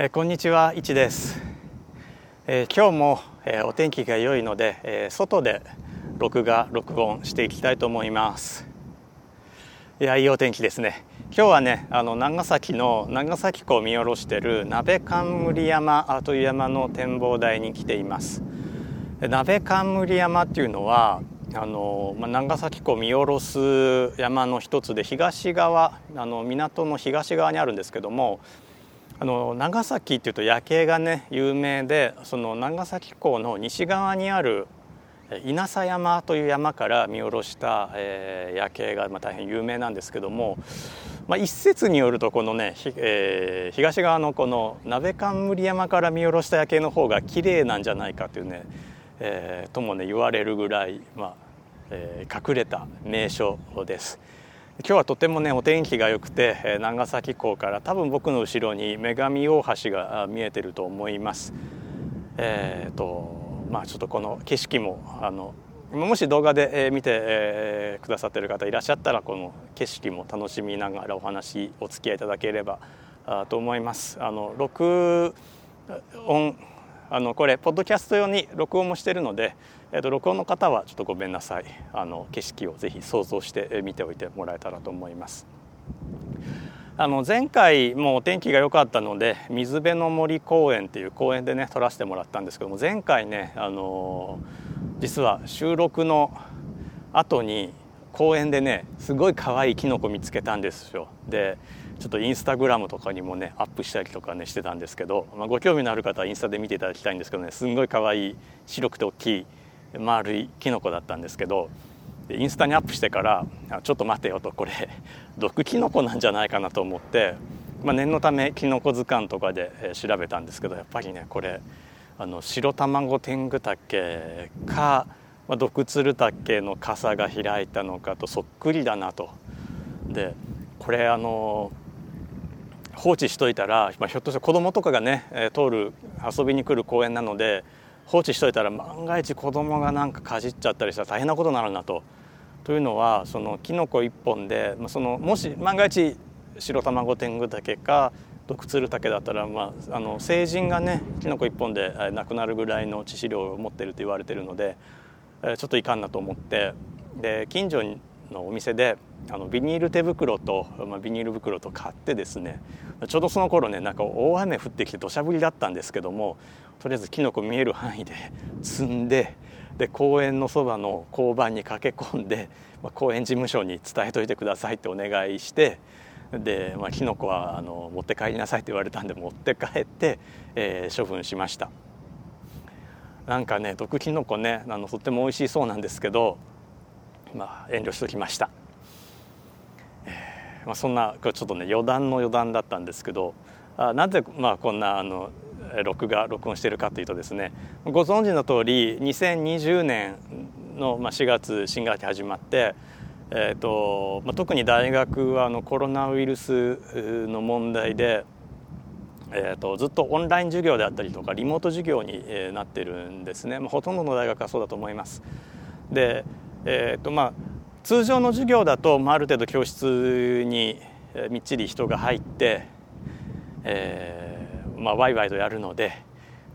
えー、こんにちは、いちです、えー、今日も、えー、お天気が良いので、え外で録画録音していきたいと思います。いやいいお天気ですね。今日はねあの長崎の長崎港を見下ろしている鍋冠山という山の展望台に来ています。鍋冠山っていうのはあの、まあ、長崎港を見下ろす山の一つで東側あの港の東側にあるんですけどもあの長崎っていうと夜景がね有名でその長崎港の西側にある稲佐山という山から見下ろした、えー、夜景が、まあ、大変有名なんですけども、まあ、一説によるとこのね、えー、東側のこの鍋冠山から見下ろした夜景の方が綺麗なんじゃないかというね、えー、ともね言われるぐらい、まあえー、隠れた名所です。今日はとてもねお天気が良くて長崎港から多分僕の後ろに女神大橋が見えてると思います。えーとまあ、ちょっとこの景色もあのもし動画で見てくださってる方いらっしゃったらこの景色も楽しみながらお話お付き合いいただければと思います。あの録音あのこれポッドキャスト用に録音もしてるのでえー、と録音の方はちょっとごめんなさいあの景色をぜひ想像して見ておいてもらえたらと思います。あの前回もお天気が良かったので水辺の森公園っていう公園でね撮らせてもらったんですけども前回ねあの実は収録の後に公園でねすごい可愛いキノコ見つけたんですよでちょっとインスタグラムとかにもねアップしたりとかねしてたんですけど、まあ、ご興味のある方はインスタで見ていただきたいんですけどねすんごい可愛い白くて大きい丸いキノコだったんですけどインスタにアップしてからちょっと待てよとこれ 毒キノコなんじゃないかなと思って、まあ、念のためキノコ図鑑とかで調べたんですけどやっぱりねこれあの白卵天狗竹か、まあ、毒鶴竹の傘が開いたのかとそっくりだなと。でこれあの放置しといたら、まあ、ひょっとして子供とかがね通る遊びに来る公園なので放置しといたら万が一子供がなんかかじっちゃったりしたら大変なことになるなと。というのはそのキノコ1本でそのもし万が一白卵天狗竹か毒鶴竹だったら、まあ、あの成人がねキノコ1本で亡くなるぐらいの致死量を持ってると言われてるのでちょっといかんなと思ってで近所にのお店であのビニール手袋と、まあ、ビニール袋と買ってですねちょうどその頃ねなんか大雨降ってきて土砂降りだったんですけどもとりあえずキノコ見える範囲で 積んでで公園のそばの交番に駆け込んで、まあ、公園事務所に伝えといてくださいってお願いしてで、まあ、キノコはあの持って帰りなさいって言われたんで持って帰って、えー、処分しました。なんかね毒キノコねあのとっても美味しそうなんですけど、まあ、遠慮しときました、えーまあ、そんなちょっとね余談の余談だったんですけどあなぜ、まあ、こんなあの録画録音しているかというとですねご存知の通り2020年の4月新学期始まって、えーとまあ、特に大学はあのコロナウイルスの問題で、えーと、ずっとオンライン授業であったりとかリモート授業になってるんですね、まあ、ほとんどの大学はそうだと思います。で、えーとまあ、通常の授業だと、まあ、ある程度教室にみっちり人が入って、えーまあ、ワイワイとやるので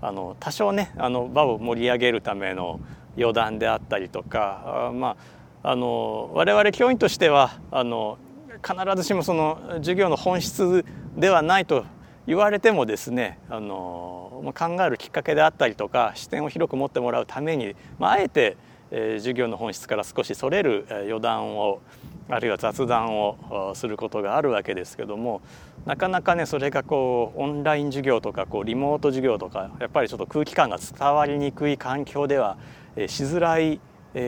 あの多少ねあの場を盛り上げるための余談であったりとかあまああの我々教員としてはあの必ずしもその授業の本質ではないと言われてもですねあの考えるきっかけであったりとか視点を広く持ってもらうために、まあ、あえて、えー、授業の本質から少しそれる余談をあるいは雑談をすることがあるわけですけどもなかなかねそれがこうオンライン授業とかこうリモート授業とかやっぱりちょっと空気感が伝わりにくい環境ではしづらい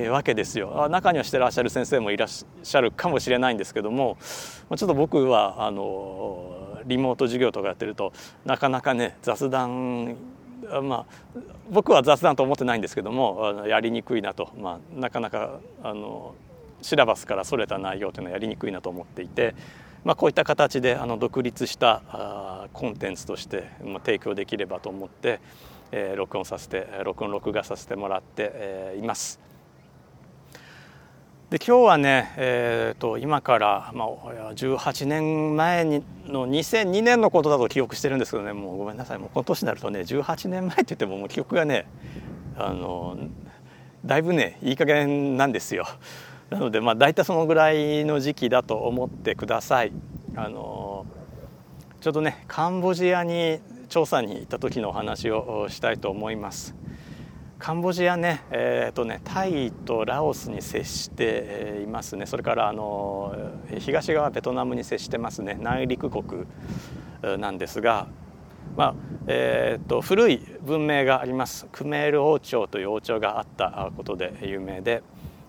わけですよ。中にはしてらっしゃる先生もいらっしゃるかもしれないんですけどもちょっと僕はあのリモート授業とかやってるとなかなかね雑談まあ僕は雑談と思ってないんですけどもやりにくいなと、まあ、なかなかあのシラバスからそれた内容というのはやりにくいなと思っていて、まあ、こういった形であの独立したあコンテンツとして、まあ、提供できればと思って、えー、録音させて録音録画させてもらって、えー、います。で今日はね、えーと、今から、まあ、18年前にの2002年のことだと記憶してるんですけどねもうごめんなさいもうこの年になるとね18年前って言ってももう記憶がねあのだいぶねいい加減なんですよ。なのでまあ大体そのぐらいの時期だと思ってください。あのちょうどねカンボジアに調査に行った時のお話をしたいと思います。カンボジアね,、えーとねタイとラオスに接していますね。それからあの東側ベトナムに接してますね。内陸国なんですが、まあえーと、古い文明があります。クメール王朝という王朝があったことで有名で、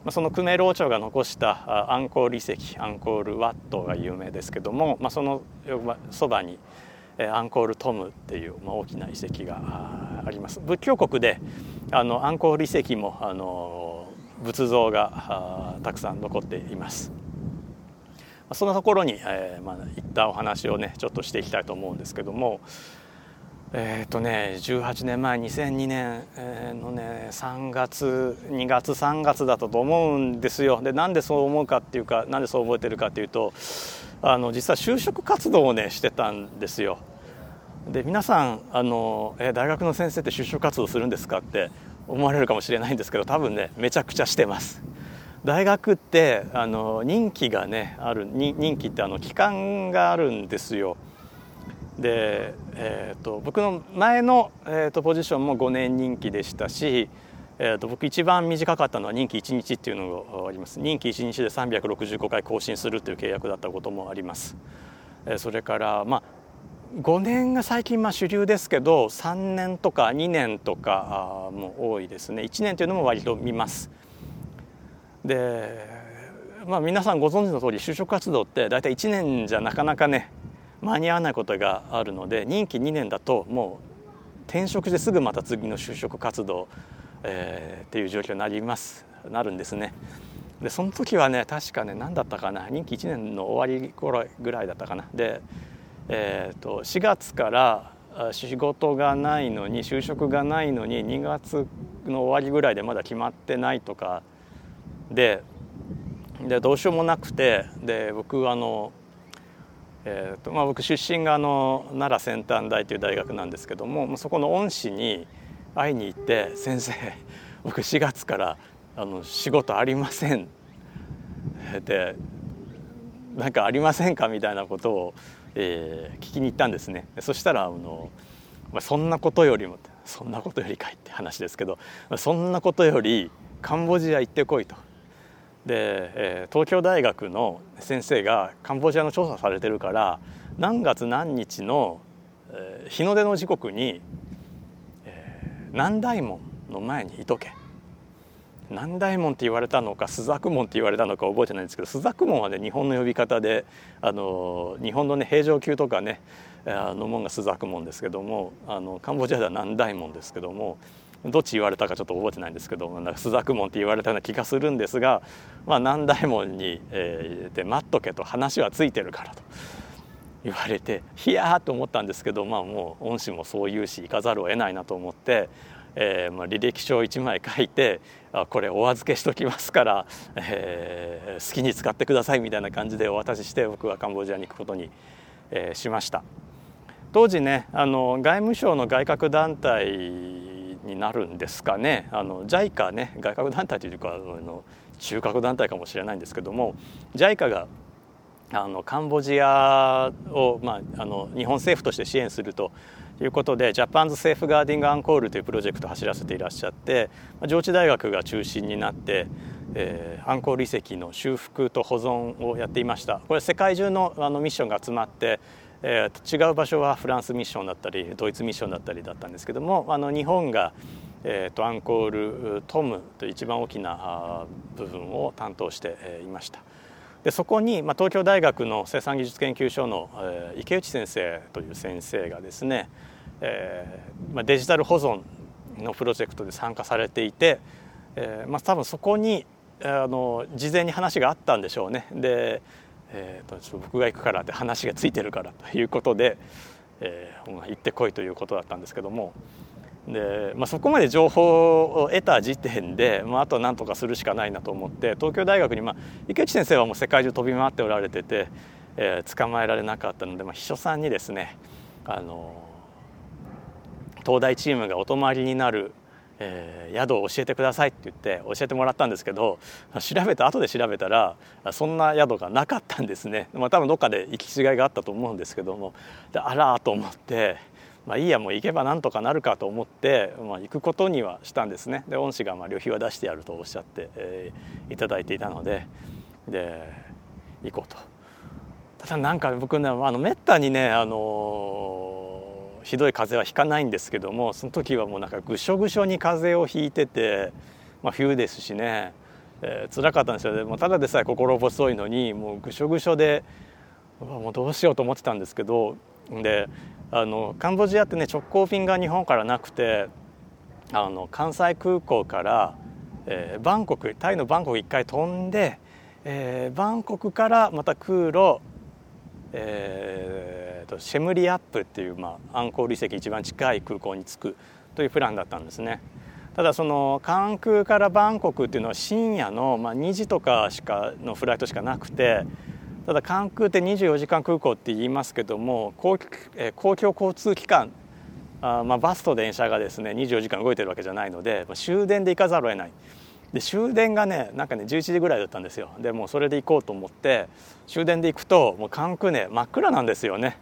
まあ、そのクメール王朝が残したアンコール遺跡アンコールワットが有名ですけども、まあ、そのそばにアンコールトムっていう、大きな遺跡があります。仏教国であのアンコール遺跡もあの仏像がたくさん残っています。そのところに、えーまあ、行ったお話をねちょっとしていきたいと思うんですけどもえっ、ー、とね18年前2002年のね3月2月3月だったと思うんですよ。でなんでそう思うかっていうかなんでそう覚えてるかっていうとあの実は就職活動をねしてたんですよ。で皆さんあのえ大学の先生って就職活動するんですかって思われるかもしれないんですけど多分ねめちゃくちゃしてます。大学ってあの任期がねある任期ってあの期間があるんですよ。で、えーと、僕の前の、えーと、ポジションも5年任期でしたし、えーと、僕一番短かったのは任期1日っていうのがあります。任期1日で365回更新するという契約だったこともあります、それからまあ5年が最近まあ主流ですけど3年とか2年とかも多いですね。1年というのも割と見ます。でまあ皆さんご存知の通り就職活動って大体1年じゃなかなかね間に合わないことがあるので任期2年だともう転職してすぐまた次の就職活動、えー、っていう状況になります。なるんですね。でその時はね確かね何だったかな。任期1年の終わり頃ぐらいだったかな。で、えーと、4月から仕事がないのに就職がないのに2月の終わりぐらいでまだ決まってないとかででどうしようもなくてで僕あのえーとまあ、僕出身があの奈良先端大という大学なんですけどもそこの恩師に会いに行って「先生僕4月からあの仕事ありません」で「なんかありませんか?」みたいなことを、えー、聞きに行ったんですね。そしたらあのまあそんなことよりもそんなことよりかいって話ですけどそんなことよりカンボジア行ってこいとで、えー、東京大学の先生がカンボジアの調査されてるから何月何日の、えー、日の出の時刻に、えー、南大門の前にいとけ南大門って言われたのか朱雀門って言われたのか覚えてないんですけど朱雀門はね日本の呼び方であの日本のね平城宮とかねあの門が朱雀門ですけどもあのカンボジアでは南大門ですけどもどっち言われたかちょっと覚えてないんですけどなんか朱雀門って言われたような気がするんですが、まあ、南大門に、えー、で待っとけと話はついてるからと。言われてひやーと思ったんですけど、まあ、もう恩師もそう言うし行かざるを得ないなと思って、えーまあ、履歴書を1枚書いてこれお預けしときますから、えー、好きに使ってくださいみたいな感じでお渡しして僕はカンボジアに行くことに、えー、しました。当時ねあの外務省の外郭団体になるんですかねあの JICA ね外郭団体というかあの中核団体かもしれないんですけども JICA があのカンボジアを、まあ、あの日本政府として支援するとということで Japan's Safeguarding Angkor というプロジェクトを走らせていらっしゃって上智大学が中心になって、えー、アンコール遺跡の修復と保存をやっていましたこれ世界中のあのミッションが集まってえー、違う場所はフランスミッションだったりドイツミッションだったりだったんですけどもあの日本が、えーと、アンコールトムという一番大きな部分を担当していました。でそこに、まあ、東京大学の生産技術研究所の、えー、池内先生という先生がですね、えーまあ、デジタル保存のプロジェクトで参加されていて、えーまあ、多分そこにあの事前に話があったんでしょうね。でえーと、ちょっと僕が行くからって話がついてるからということで、えー、行ってこいということだったんですけどもで、まあ、そこまで情報を得た時点で、まあ、あとは何とかするしかないなと思って東京大学に、まあ、池内先生はもう世界中飛び回っておられてて、えー、捕まえられなかったので、まあ、秘書さんにですねあの東大チームがお泊まりになる、えー、宿を教えてくださいって言って教えてもらったんですけど調べた後で調べたらそんな宿がなかったんですね、まあ、多分どっかで行き違いがあったと思うんですけどもであらと思って。まあいいやもう行けばなんとかなるかと思って、まあ、行くことにはしたんですね。で恩師がまあ旅費は出してやるとおっしゃって、えー、いただいていたのでで行こうと。ただなんか僕ねあのめったにねあのー、ひどい風邪はひかないんですけどもその時はもうなんかぐしょぐしょに風邪をひいてて、まあ、冬ですしね、えー、辛かったんですよ。でもただでさえ心細いのにもうぐしょぐしょでうもうどうしようと思ってたんですけどであのカンボジアってね直行便が日本からなくてあの関西空港から、えー、バンコクタイのバンコク一回飛んで、えー、バンコクからまた空路、えーと、シェムリアップっていう、まあ、アンコール遺跡一番近い空港に着くというプランだったんですね。ただその関空からバンコクっていうのは深夜の、まあ、2時とかしかのフライトしかなくてただ関空って24時間空港って言いますけども公,、公共交通機関あ、まあ、バスと電車がですね24時間動いてるわけじゃないので、終電で行かざるを得ない。で終電がねなんかね11時ぐらいだったんですよ。でもうそれで行こうと思って終電で行くともう関空ね真っ暗なんですよね。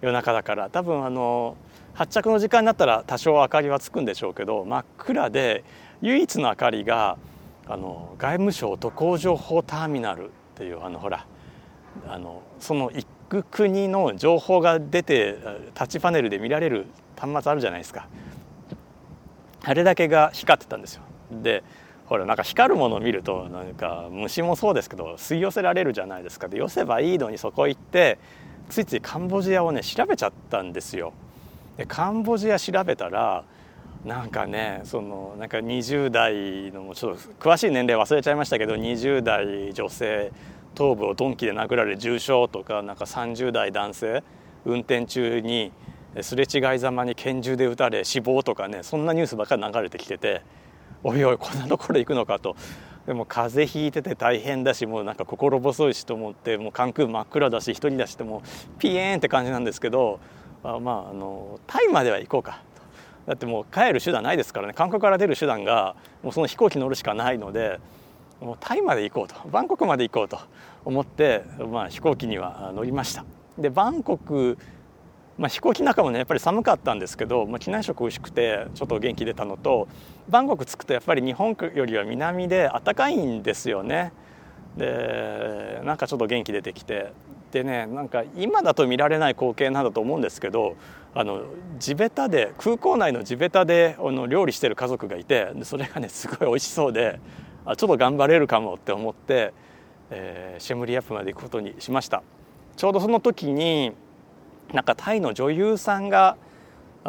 夜中だから。多分あの発着の時間になったら多少明かりはつくんでしょうけど真っ暗で唯一の明かりがあの外務省渡航情報ターミナルっていうあのほらあのその行く国の情報が出てタッチパネルで見られる端末あるじゃないですか。あれだけが光ってたんですよ。でほらなんか光るものを見るとなんか虫もそうですけど吸い寄せられるじゃないですか。で寄せばいいのにそこ行ってついついカンボジアをね調べちゃったんですよ。でカンボジア調べたらなんかねそのなんか20代のちょっと詳しい年齢忘れちゃいましたけど20代女性頭部を鈍器で殴られ重傷とかなんか30代男性運転中にすれ違いざまに拳銃で撃たれ死亡とかねそんなニュースばっかり流れてきてておいおいこんなところ行くのかと。でも風邪ひいてて大変だしもうなんか心細いしと思ってもう関空真っ暗だし一人だしってもうピエーンって感じなんですけどあまああのタイまでは行こうかだってもう帰る手段ないですからね。関空から出る手段がもうその飛行機乗るしかないのでもうタイまで行こうとバンコクまで行こうと思って、まあ、飛行機には乗りました。でバンコク、まあ、飛行機中もねやっぱり寒かったんですけど、まあ、機内食美味しくてちょっと元気出たのとバンコク着くとやっぱり日本よりは南で暖かいんですよね。でなんかちょっと元気出てきて。でねなんか今だと見られない光景なんだと思うんですけどあの地べたで空港内の地べたであの料理してる家族がいてそれがねすごい美味しそうであちょっと頑張れるかもって思って、えー、シェムリアップまで行くことにしましたちょうどその時になんかタイの女優さんが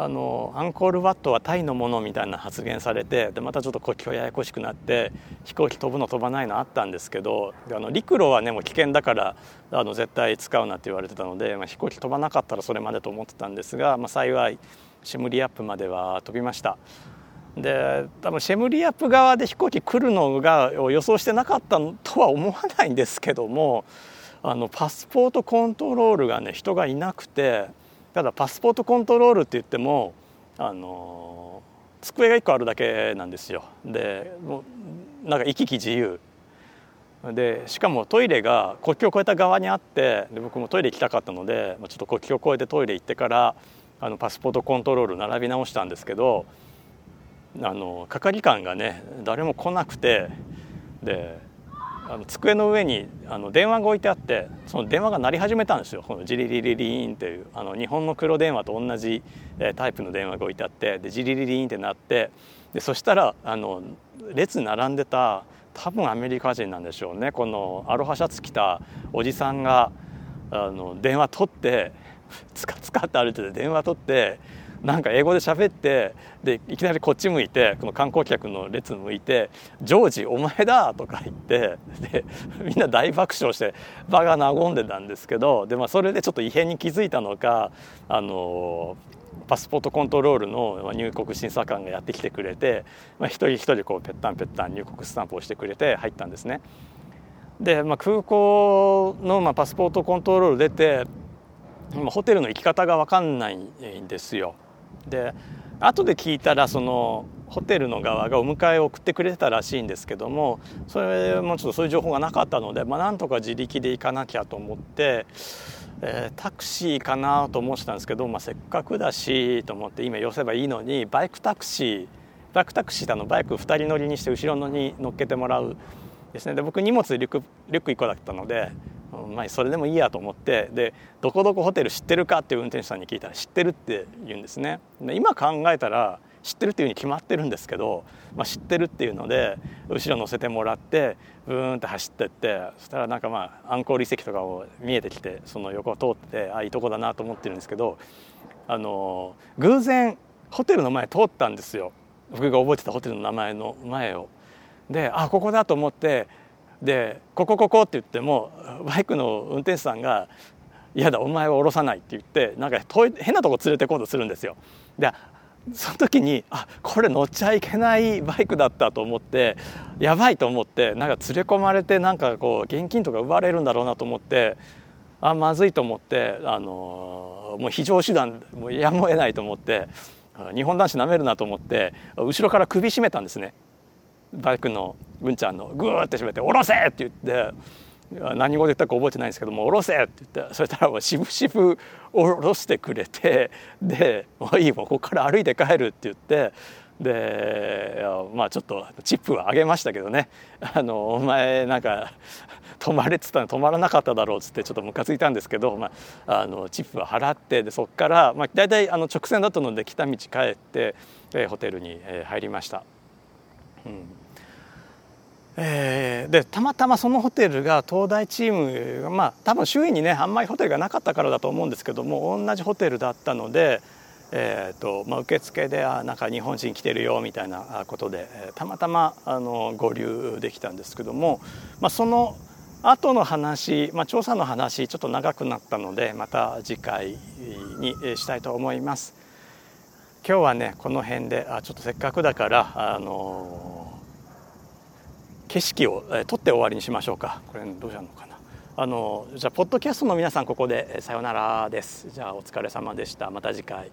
あのアンコールワットはタイのものみたいな発言されてでまたちょっと国境ややこしくなって飛行機飛ぶの飛ばないのあったんですけどあの陸路はねもう危険だからあの絶対使うなって言われてたので、まあ、飛行機飛ばなかったらそれまでと思ってたんですが、まあ、幸いシムリアップまでは飛びました。で多分シェムリアップ側で飛行機来るのが予想してなかったとは思わないんですけどもあのパスポートコントロールがね人がいなくてただパスポートコントロールって言ってもあの机が1個あるだけなんですよ。でもうなんか行き来自由でしかもトイレが国境を越えた側にあってで僕もトイレ行きたかったのでちょっと国境を越えてトイレ行ってからあのパスポートコントロール並び直したんですけどあの係官がね誰も来なくてであの机の上にあの電話が置いてあってその電話が鳴り始めたんですよ。このジリリリリーンっていうあの日本の黒電話と同じタイプの電話が置いてあってでジリリリーンってなってでそしたらあの列並んでた多分アメリカ人なんでしょうね。このアロハシャツ着たおじさんがあの電話取ってつかつかって歩いてて電話取ってなんか英語で喋ってでいきなりこっち向いてこの観光客の列向いて「ジョージお前だ!」とか言ってでみんな大爆笑して場が和んでたんですけどで、まあ、それでちょっと異変に気づいたのかあのパスポートコントロールの入国審査官がやってきてくれて、まあ、一人一人こうぺったんぺったん入国スタンプをしてくれて入ったんですね。で、まあ、空港のまあパスポートコントロール出てホテルの行き方が分かんないんですよ。で後で聞いたらそのホテルの側がお迎えを送ってくれてたらしいんですけどもそれもちょっとそういう情報がなかったので、まあ、なんとか自力で行かなきゃと思って、えー、タクシーかなと思ってたんですけど、まあ、せっかくだしと思って今寄せばいいのにバイクタクシーバイクタクシーってあのバイク2人乗りにして後ろのに乗っけてもらうですね。で僕荷物リュックリュック1個だったのでまあ、それでもいいやと思ってでどこどこホテル知ってるかっていう運転手さんに聞いたら知ってるって言うんですねで今考えたら知ってるっていうふうに決まってるんですけど、まあ、知ってるっていうので後ろ乗せてもらってブーンって走ってってそしたらなんかまあアンコール遺跡とかを見えてきてその横を通ってあいいとこだなと思ってるんですけどあの偶然ホテルの前通ったんですよ僕が覚えてたホテルの名前の前を。であここだと思ってで「ここここ」って言ってもバイクの運転手さんが「嫌だお前は降ろさない」って言ってなんか遠い変なとこ連れてこうとするんですよ。でその時にあこれ乗っちゃいけないバイクだったと思ってやばいと思ってなんか連れ込まれてなんかこう現金とか奪われるんだろうなと思ってあまずいと思ってあのもう非常手段もうやむを得ないと思って日本男子なめるなと思って後ろから首絞めたんですねバイクの文ちゃんのグーって締めて「下ろせ!」って言って何語で言ったか覚えてないんですけども「下ろせ!」って言ってそしたらもうしぶしぶ下ろしてくれてで「もういいもうここから歩いて帰る」って言ってでまあちょっとチップはあげましたけどね「あのお前なんか止まれ」っつったら止まらなかっただろうっつってちょっとムカついたんですけど、まあ、あのチップは払ってでそこから、まあ、大体あの直線だったので来た道帰って、えホテルに入りました。えー、でたまたまそのホテルが東大チームがまあ多分周囲にねあんまりホテルがなかったからだと思うんですけども同じホテルだったので、えーとまあ、受付であなんか日本人来てるよみたいなことで、えー、たまたまあの合流できたんですけども、まあ、その後の話、まあ、調査の話ちょっと長くなったのでまた次回にしたいと思います。今日はねこの辺であちょっとせっかくだからあの景色を、え撮って終わりにしましょうか。これどうしたのかな。あのじゃあポッドキャストの皆さんここでさよならです。じゃあお疲れ様でした。また次回。